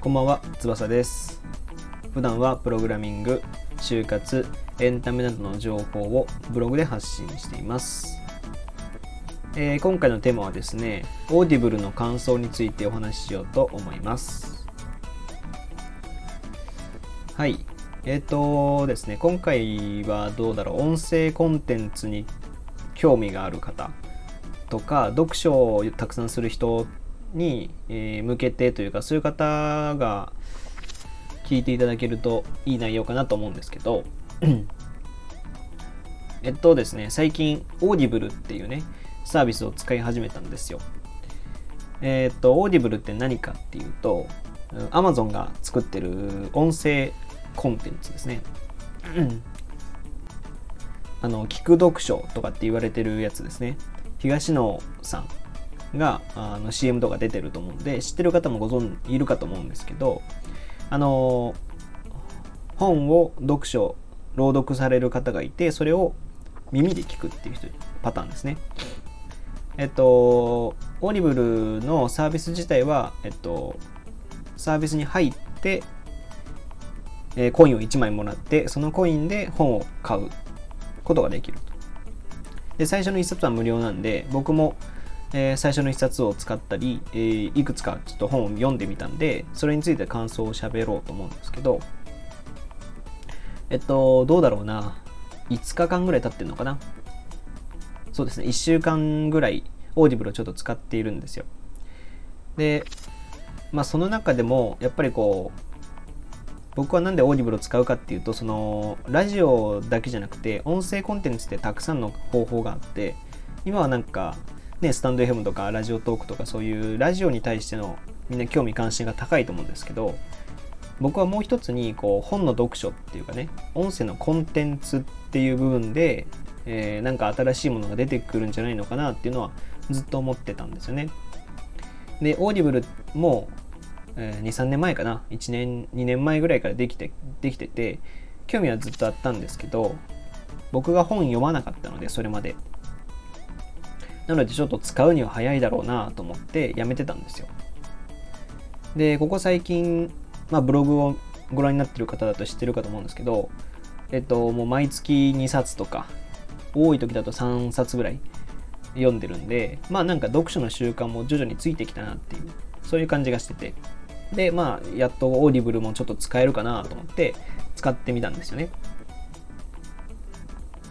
こんばんは、翼です。普段はプログラミング、就活、エンタメなどの情報をブログで発信しています。えー今回のテーマはですね、 Audible の感想についてお話ししようと思います。はい。えっ、とですね、今回はどうだろう、音声コンテンツに興味がある方とか、読書をたくさんする人に、えー向けてというか、そういう方が聞いていただけるといい内容かなと思うんですけど、えっとですね、最近、 Audibleっていうね、サービスを使い始めたんですよ。えっと、 Audibleって何かっていうと、うん Amazon が作ってる音声コンテンツですね。うんあの、聞く読書とかって言われてるやつですね。東野さんがあの CM とか出てると思うんで、知ってる方もご存いるかと思うんですけど、あの、本を読書、朗読される方がいて、それを耳で聞くっていう人パターンですね。えっと、 Audible のサービス自体は、えっと、サービスに入って、えーコインを1枚もらって、そのコインで本を買うことができると。で、最初の1冊は無料なんで、僕も、えー最初の1冊を使ったり、えーいくつかちょっと本を読んでみたんで、それについて感想を喋ろうと思うんですけど、えっと、どうだろうな。5日間ぐらい経ってるのかな。そうですね、1週間ぐらい、 Audible をちょっと使っているんですよ。で、まあその中でも、やっぱりこう、僕はなんで Audible を使うかっていうと、その、ラジオだけじゃなくて、音声コンテンツってたくさんの方法があって、今はなんか、ね、スタンド FM とかラジオトークとかそういうラジオに対してのみんな興味関心が高いと思うんですけど、僕はもう一つにこう本の読書っていうかね音声のコンテンツっていう部分で、えーなんか新しいものが出てくるんじゃないのかなっていうのはずっと思ってたんですよね。で Audible も、え23年前かな。1年2年前ぐらいからできてできてて興味はずっとあったんですけど僕が本読まなかったのでそれまで。なのでちょっと使うには早いだろうなと思ってやめてたんですよ。でここ最近まあ、ブログをご覧になってる方だと知ってるかと思うんですけど、えっと、もう毎月2冊とか、多い時だと3冊ぐらい読んでるんで、まあなんか読書の習慣も徐々についてきたなっていう、そういう感じがしてて、で、まあ、やっと Audible もちょっと使えるかなと思って使ってみたんですよね。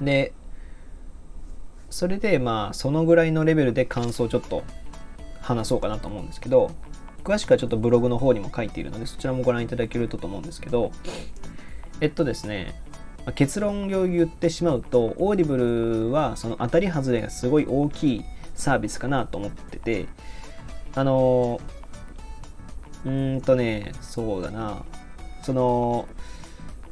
で、それでまあ、そのぐらいのレベルで感想をちょっと話そうかなと思うんですけど、詳しくはちょっとブログの方にも書いているので、そちらもご覧いただけるとと思うんですけど、えっとですね、結論を言ってしまうと、 Audible はその当たり外れがすごい大きいサービスかなと思ってて、あの、うーんとね、そうだな、その、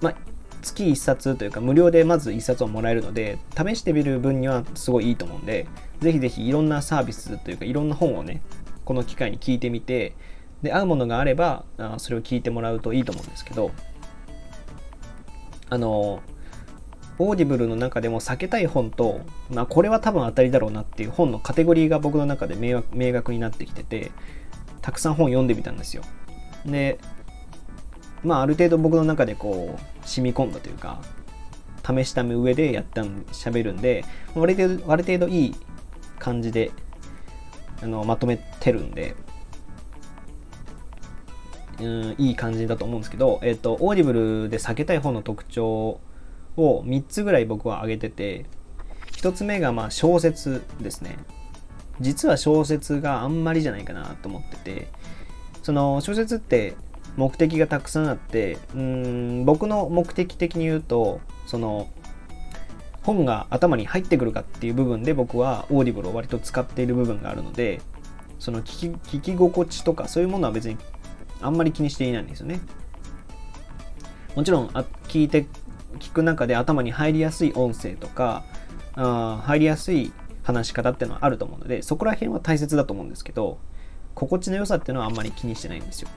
まあ、月1冊というか無料でまず1冊をもらえるので試してみる分にはすごいいいと思うんでぜひぜひいろんなサービスというかいろんな本をねこの機会に聞いてみてで合うものがあればあそれを聞いてもらうといいと思うんですけどあの Audible の中でも避けたい本と、まあ、これは多分当たりだろうなっていう本のカテゴリーが僕の中で明確明確になってきててたくさん本読んでみたんですよ。でまあある程度僕の中でこう染み込んだというか試した上でやったん喋るんで割とある程度いい感じであのまとめてるんでうんいい感じだと思うんですけど、えっと Audible で避けたい本の特徴を3つぐらい僕は挙げてて1つ目がまあ小説ですね。実は小説があんまりじゃないかなと思っててその小説って目的がたくさんあってうん僕の目的的に言うとその本が頭に入ってくるかっていう部分で僕は Audible を割と使っている部分があるのでその聞き聞き心地とかそういうものは別にあんまり気にしていないんですよね。もちろんあ聞いて聞く中で頭に入りやすい音声とかあ入りやすい話し方っていうのはあると思うのでそこら辺は大切だと思うんですけど心地の良さっていうのはあんまり気にしてないんですよ。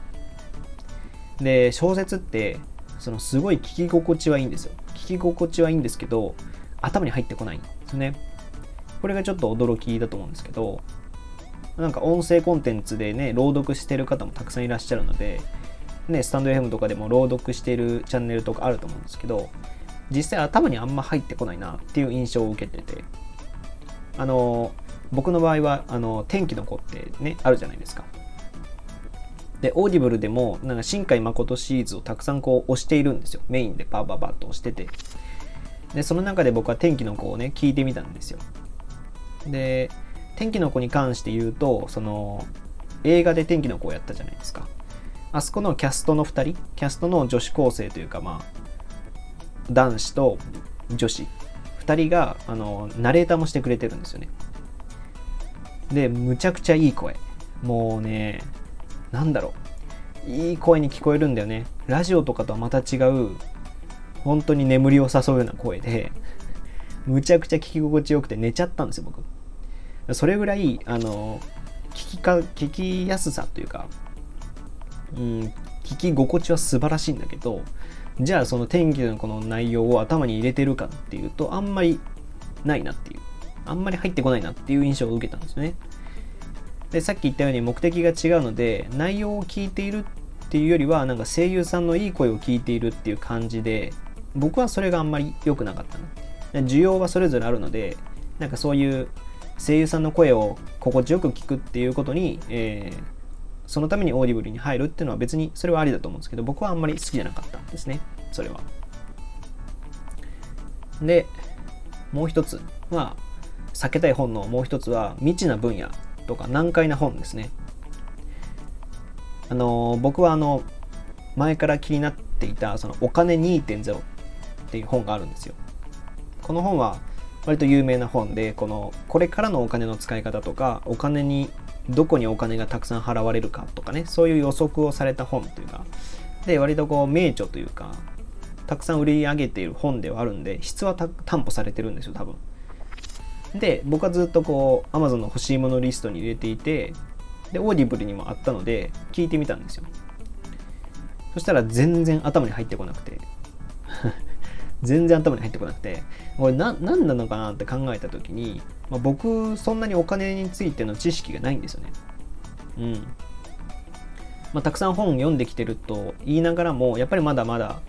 で小説ってそのすごい聞き心地はいいんですよ。聞き心地はいいんですけど頭に入ってこないんですね。これがちょっと驚きだと思うんですけどなんか音声コンテンツでね、朗読してる方もたくさんいらっしゃるので、ね、 stand.fm とかでも朗読してるチャンネルとかあると思うんですけど、実際頭にあんま入ってこないなっていう印象を受けてて、あの、僕の場合は、あの、天気の子ってね、あるじゃないですか。で、 Audible でも、なんか、新海誠シリーズをたくさんこう押しているんですよ。メインでバーバーバーと押してて。で、その中で僕は天気の子をね、聞いてみたんですよ。で、天気の子に関して言うと、その、映画で天気の子をやったじゃないですか。あそこのキャストの2人、キャストの女子高生というか、まあ、男子と女子2人があのナレーターもしてくれてるんですよね。でむちゃくちゃいい声。もうねなんだろう。いい声に聞こえるんだよね。ラジオとかとはまた違う本当に眠りを誘うような声でむちゃくちゃ聞き心地よくて寝ちゃったんですよ僕。それぐらいあの聞きか聞きやすさというか、うん、聞き心地は素晴らしいんだけどじゃあその天気のこの内容を頭に入れてるかっていうとあんまりないなっていうあんまり入ってこないなっていう印象を受けたんですね。でさっき言ったように目的が違うので内容を聞いているっていうよりはなんか声優さんのいい声を聞いているっていう感じで僕はそれがあんまり良くなかったな。需要はそれぞれあるのでなんかそういう声優さんの声を心地よく聞くっていうことに、えー、そのために Audible に入るっていうのは別にそれはありだと思うんですけど僕はあんまり好きじゃなかったんですね。それは。でもう一つ。は避けたい本のもう一つは未知な分野とか難解な本ですね。あの僕はあの前から気になっていたそのお金2.0っていう本があるんですよ。この本は割と有名な本でこのこれからのお金の使い方とかお金にどこにお金がたくさん払われるかとかねそういう予測をされた本というか。で割とこう名著というかたくさん売り上げている本ではあるんで質は担保されてるんですよ多分。で僕はずっとこう Amazon の欲しいものリストに入れていてで Audible にもあったので聞いてみたんですよ。そしたら全然頭に入ってこなくて。全然頭に入ってこなくてこれ何なのかなって考えた時に、まあ、僕そんなにお金についての知識がないんですよね。うん。まあ、たくさん本読んできてると言いながらもやっぱりまだまだ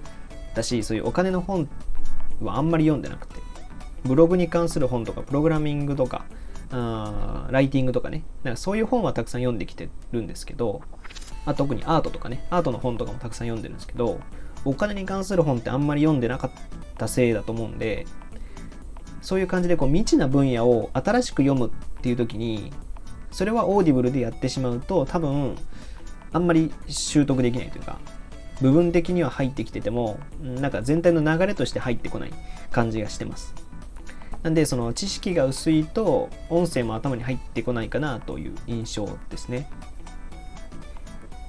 だしそういうお金の本はあんまり読んでなくてブログに関する本とかプログラミングとかあライティングとかね。なんかそういう本はたくさん読んできてるんですけど、あ、特にアートとかねアートの本とかもたくさん読んでるんですけどお金に関する本ってあんまり読んでなかったせいだと思うんでそういう感じでこう未知な分野を新しく読むっていう時にそれは Audible でやってしまうと多分あんまり習得できないというか部分的には入ってきててもなんか全体の流れとして入ってこない感じがしてます。なんでその知識が薄いと音声も頭に入ってこないかなという印象ですね。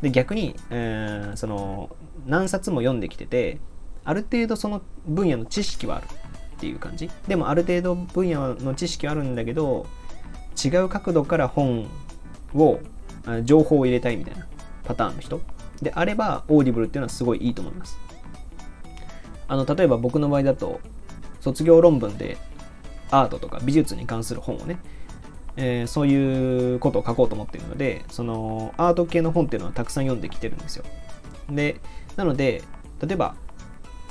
で逆に、えー、その何冊も読んできててある程度その分野の知識はあるっていう感じ。でもある程度分野の知識はあるんだけど違う角度から本を情報を入れたいみたいなパターンの人。であれば Audible っていうのはすごいいいと思います。あの例えば僕の場合だと卒業論文でアートとか美術に関する本をね、えー、そういうことを書こうと思っているのでそのアート系の本っていうのはたくさん読んできてるんですよ。でなので例えば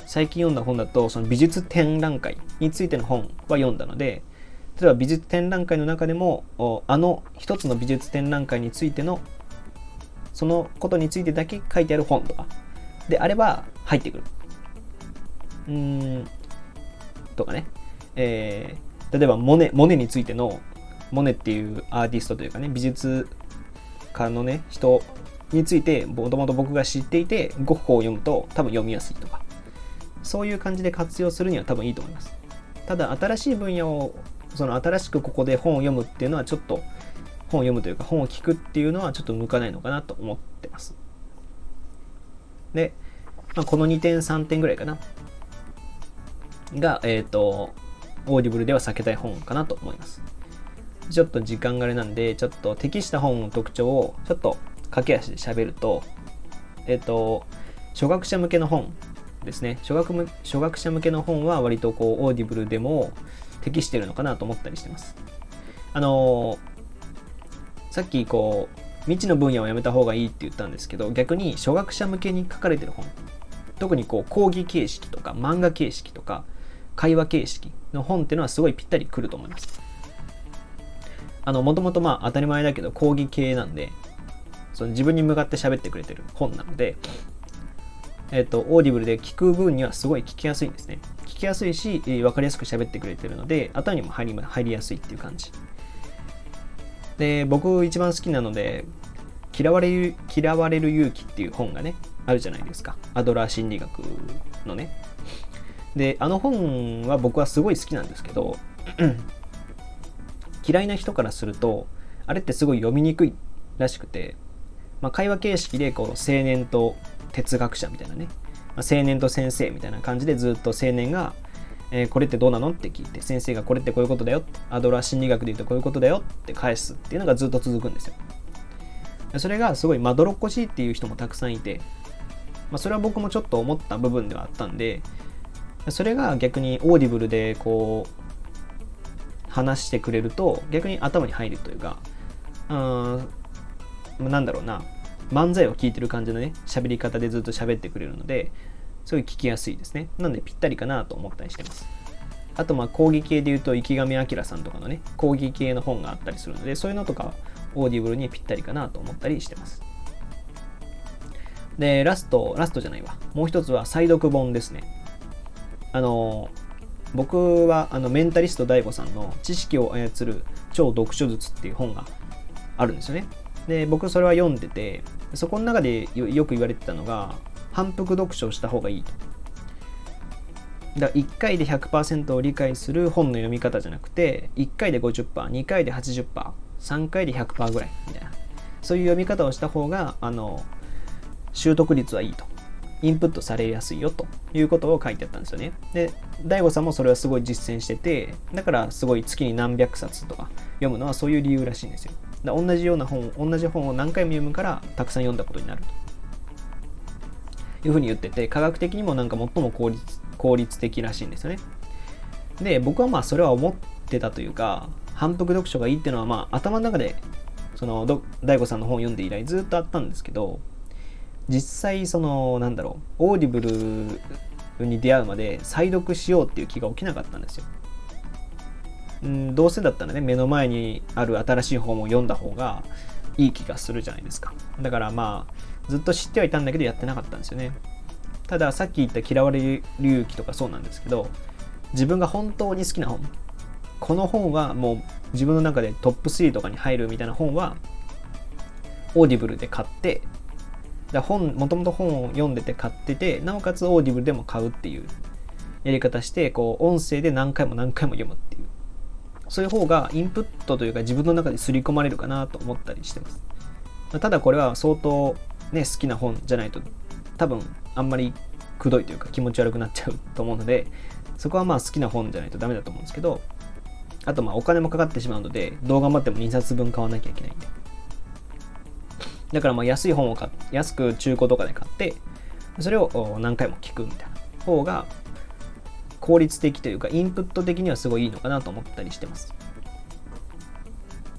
最近読んだ本だとその美術展覧会についての本は読んだので例えば美術展覧会の中でもあの一つの美術展覧会についてのそのことについてだけ書いてある本とかであれば入ってくる。うーん、とかね。えー、例えばモネ、モネについての、モネっていうアーティストというかね、美術家のね、人について、もともと僕が知っていて、ゴッホを読むと多分読みやすいとか、そういう感じで活用するには多分いいと思います。ただ、新しい分野を、その新しくここで本を読むっていうのはちょっと本を読むというか本を聞くっていうのはちょっと向かないのかなと思ってます。で、まあ、この2点3点ぐらいかな。が、えっ、ー、と、 Audible では避けたい本かなと思います。ちょっと時間があれなんで、ちょっと適した本の特徴をちょっと駆け足で喋ると、えっ、と、初学者向けの本ですね。初学初学者向けの本は割とこう、 Audible でも適してるのかなと思ったりしてます。あのーさっきこう未知の分野をやめた方がいいって言ったんですけど逆に初学者向けに書かれてる本特にこう講義形式とか漫画形式とか会話形式の本っていうのはすごいぴったりくると思いますあのもともとまあ当たり前だけど講義系なんでその自分に向かって喋ってくれてる本なのでえっ、と Audible で聞く分にはすごい聞きやすいんですね聞きやすいし分かりやすく喋ってくれてるので頭にも入り入りやすいっていう感じで、僕一番好きなので、嫌われる、嫌われる勇気っていう本がね、あるじゃないですか。アドラー心理学のね。で、あの本は僕はすごい好きなんですけど、嫌いな人からすると、あれってすごい読みにくいらしくて、まあ、会話形式でこう青年と哲学者みたいなね、まあ、青年と先生みたいな感じでずっと青年がえー、これってどうなのって聞いて、先生がこれってこういうことだよ、アドラー心理学で言うとこういうことだよって返すっていうのがずっと続くんですよ。それがすごいまどろっこしいっていう人もたくさんいて、まあ、それは僕もちょっと思った部分ではあったんで、それが逆に Audibleでこう、話してくれると逆に頭に入るというか、うん、なんだろうな、漫才を聞いてる感じのね、喋り方でずっと喋ってくれるので、すごい聞きやすいですね。なのでぴったりかなと思ったりしてます。あとまあ講義系で言うと池上彰さんとかのね、講義系の本があったりするので、そういうのとか Audibleにぴったりかなと思ったりしてます。で、ラスト、ラストじゃないわ。もう一つは再読本ですね。あの、僕はあのメンタリスト DAIGO さんの知識を操る超読書術っていう本があるんですよね。で、僕それは読んでて、そこの中でよく言われてたのが、反復読書をした方がいいと。だから1回で100%を理解する本の読み方じゃなくて1回で 50%2 回で 80%3 回で100%ぐらいみたいな。そういう読み方をした方があの習得率はいいと。インプットされやすいよと。いうことを書いてあったんですよね。で DAIGO さんもそれはすごい実践しててだからすごい月に何百冊とか読むのはそういう理由らしいんですよ。だ同じような本同じ本を何回も読むからたくさん読んだことになるというふうに言ってて、科学的にもなんか最も効率効率的らしいんですよね。で、僕はまあそれは思ってたというか、反復読書がいいっていうのはまあ頭の中で、その、大悟さんの本を読んで以来ずっとあったんですけど、実際その、なんだろう、 Audibleに出会うまで再読しようっていう気が起きなかったんですよ。うんどうせだったらね、目の前にある新しい本を読んだ方がいい気がするじゃないですか。だからまあ、ずっと知ってはいたんだけどやってなかったんですよね。たださっき言った嫌われる勇気とかそうなんですけど、自分が本当に好きな本、この本はもう自分の中でトップ3とかに入るみたいな本は、Audibleで買って、だ本、もともと本を読んでて買ってて、なおかつ Audibleでも買うっていうやり方して、こう、音声で何回も何回も読むっていう。そういう方がインプットというか自分の中で刷り込まれるかなと思ったりしてます。ただこれは相当ね、好きな本じゃないと多分あんまりくどいというか気持ち悪くなっちゃうと思うのでそこはまあ好きな本じゃないとダメだと思うんですけどあとまあお金もかかってしまうのでどう頑張っても2冊分買わなきゃいけないんでだからまあ安い本を買安く中古とかで買ってそれを何回も聞くみたいな方が効率的というかインプット的にはすごいいいのかなと思ったりしてます。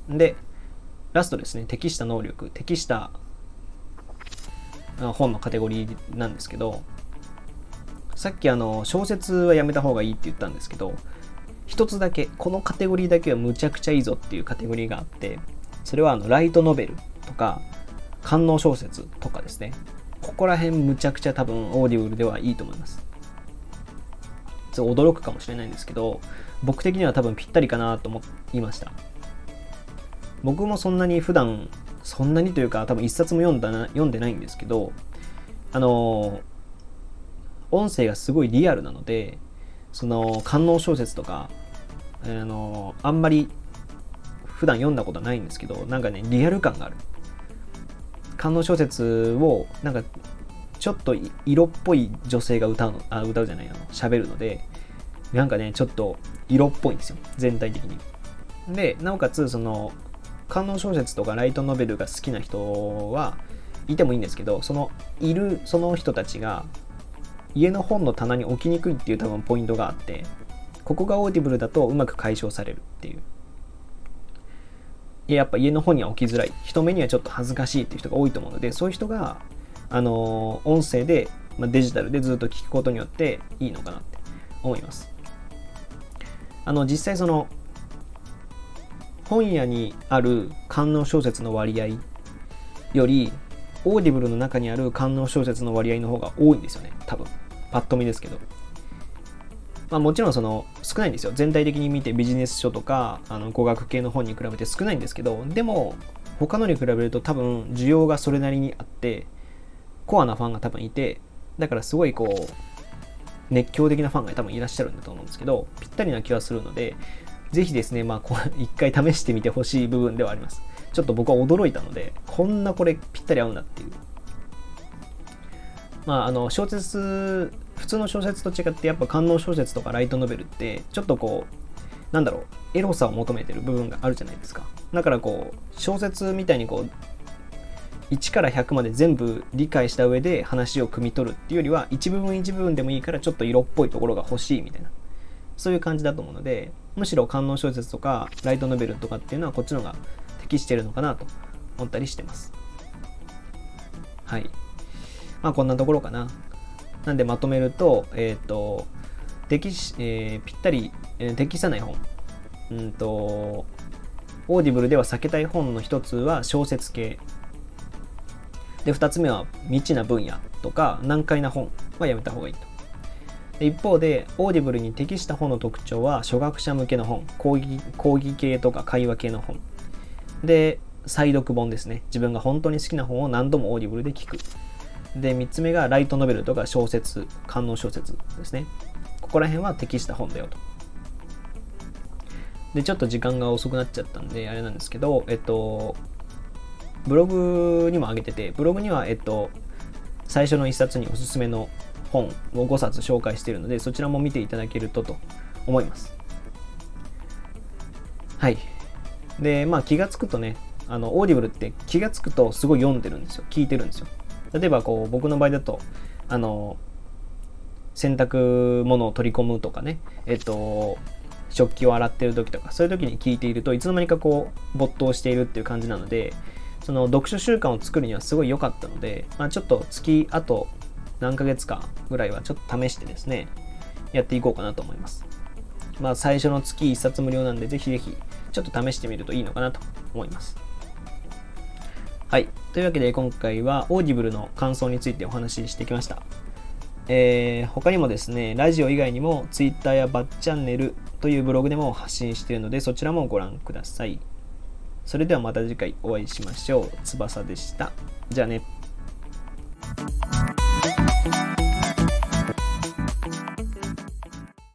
でラストですね。適した能力適した本のカテゴリーなんですけどさっきあの小説はやめた方がいいって言ったんですけど一つだけこのカテゴリーだけはむちゃくちゃいいぞっていうカテゴリーがあってそれはあのライトノベルとか官能小説とかですね。ここら辺むちゃくちゃ多分 Audibleではいいと思います。驚くかもしれないんですけど僕的には多分ぴったりかなと思いました。僕もそんなに普段そんなにというか多分一冊も読んだな読んでないんですけどあの音声がすごいリアルなのでその官能小説とかあのあんまり普段読んだことないんですけどなんかねリアル感がある。官能小説をなんかちょっと色っぽい女性が歌うのあ歌うじゃないあの喋るのでなんかねちょっと色っぽいんですよ。全体的に。でなおかつその観音小説とかライトノベルが好きな人はいてもいいんですけどそのいるその人たちが家の本の棚に置きにくいっていう多分ポイントがあってここが Audibleだとうまく解消されるっていう。やっぱ家の本には置きづらい。人目にはちょっと恥ずかしいっていう人が多いと思うのでそういう人があの音声で、まあ、デジタルでずっと聞くことによっていいのかなって思います。あの実際その本屋にある官能小説の割合より Audibleの中にある官能小説の割合の方が多いんですよね多分。パッと見ですけど。まあ、もちろんその少ないんですよ。全体的に見てビジネス書とかあの語学系の本に比べて少ないんですけどでも他のに比べると多分需要がそれなりにあってコアなファンが多分いてだからすごいこう熱狂的なファンが多分いらっしゃるんだと思うんですけどぴったりな気がするのでぜひですねまあこう一回試してみてほしい部分ではあります。ちょっと僕は驚いたのでこんなこれぴったり合うんだっていう。まああの小説普通の小説と違ってやっぱ観音小説とかライトノベルってちょっとこうなんだろうエロさを求めてる部分があるじゃないですか。だからこう小説みたいにこう1から100まで全部理解した上で話を汲み取るっていうよりは一部分一部分でもいいからちょっと色っぽいところが欲しいみたいなそういう感じだと思うのでむしろ官能小説とかライトノベルとかっていうのはこっちの方が適してるのかなと思ったりしてますはいまあこんなところかななんでまとめると、えっ、ー、と、適し、えー、ぴったり、えー、適さない本。うんと、 Audibleでは避けたい本の一つは小説系。で、二つ目は未知な分野とか難解な本はやめた方がいいと。で一方で、 Audibleに適した本の特徴は初学者向けの本、講義講義系とか会話系の本。で、再読本ですね。自分が本当に好きな本を何度も Audibleで聞く。で、3つ目がライトノベルとか小説、官能小説ですね。ここら辺は適した本だよと。で、ちょっと時間が遅くなっちゃったんで、あれなんですけど、えっと、ブログにも上げてて、ブログには、えっと、最初の1冊におすすめの本を5冊紹介しているので、そちらも見ていただけるとと思います。はい。で、まあ気がつくとね、あの、 Audibleって気がつくとすごい読んでるんですよ。聞いてるんですよ。例えばこう僕の場合だとあの洗濯物を取り込むとかねえっと食器を洗ってる時とかそういう時に聞いているといつの間にかこう没頭しているっていう感じなのでその読書習慣を作るにはすごい良かったので、まあ、ちょっと月あと何ヶ月かぐらいはちょっと試してですねやっていこうかなと思いますまあ最初の月1冊無料なんでぜひぜひちょっと試してみるといいのかなと思いますはい。というわけで今回は Audibleの感想についてお話ししてきました。えー、他にもですね、ラジオ以外にも Twitter やバッチャンネルというブログでも発信しているのでそちらもご覧ください。それではまた次回お会いしましょう。翼でした。じゃあね。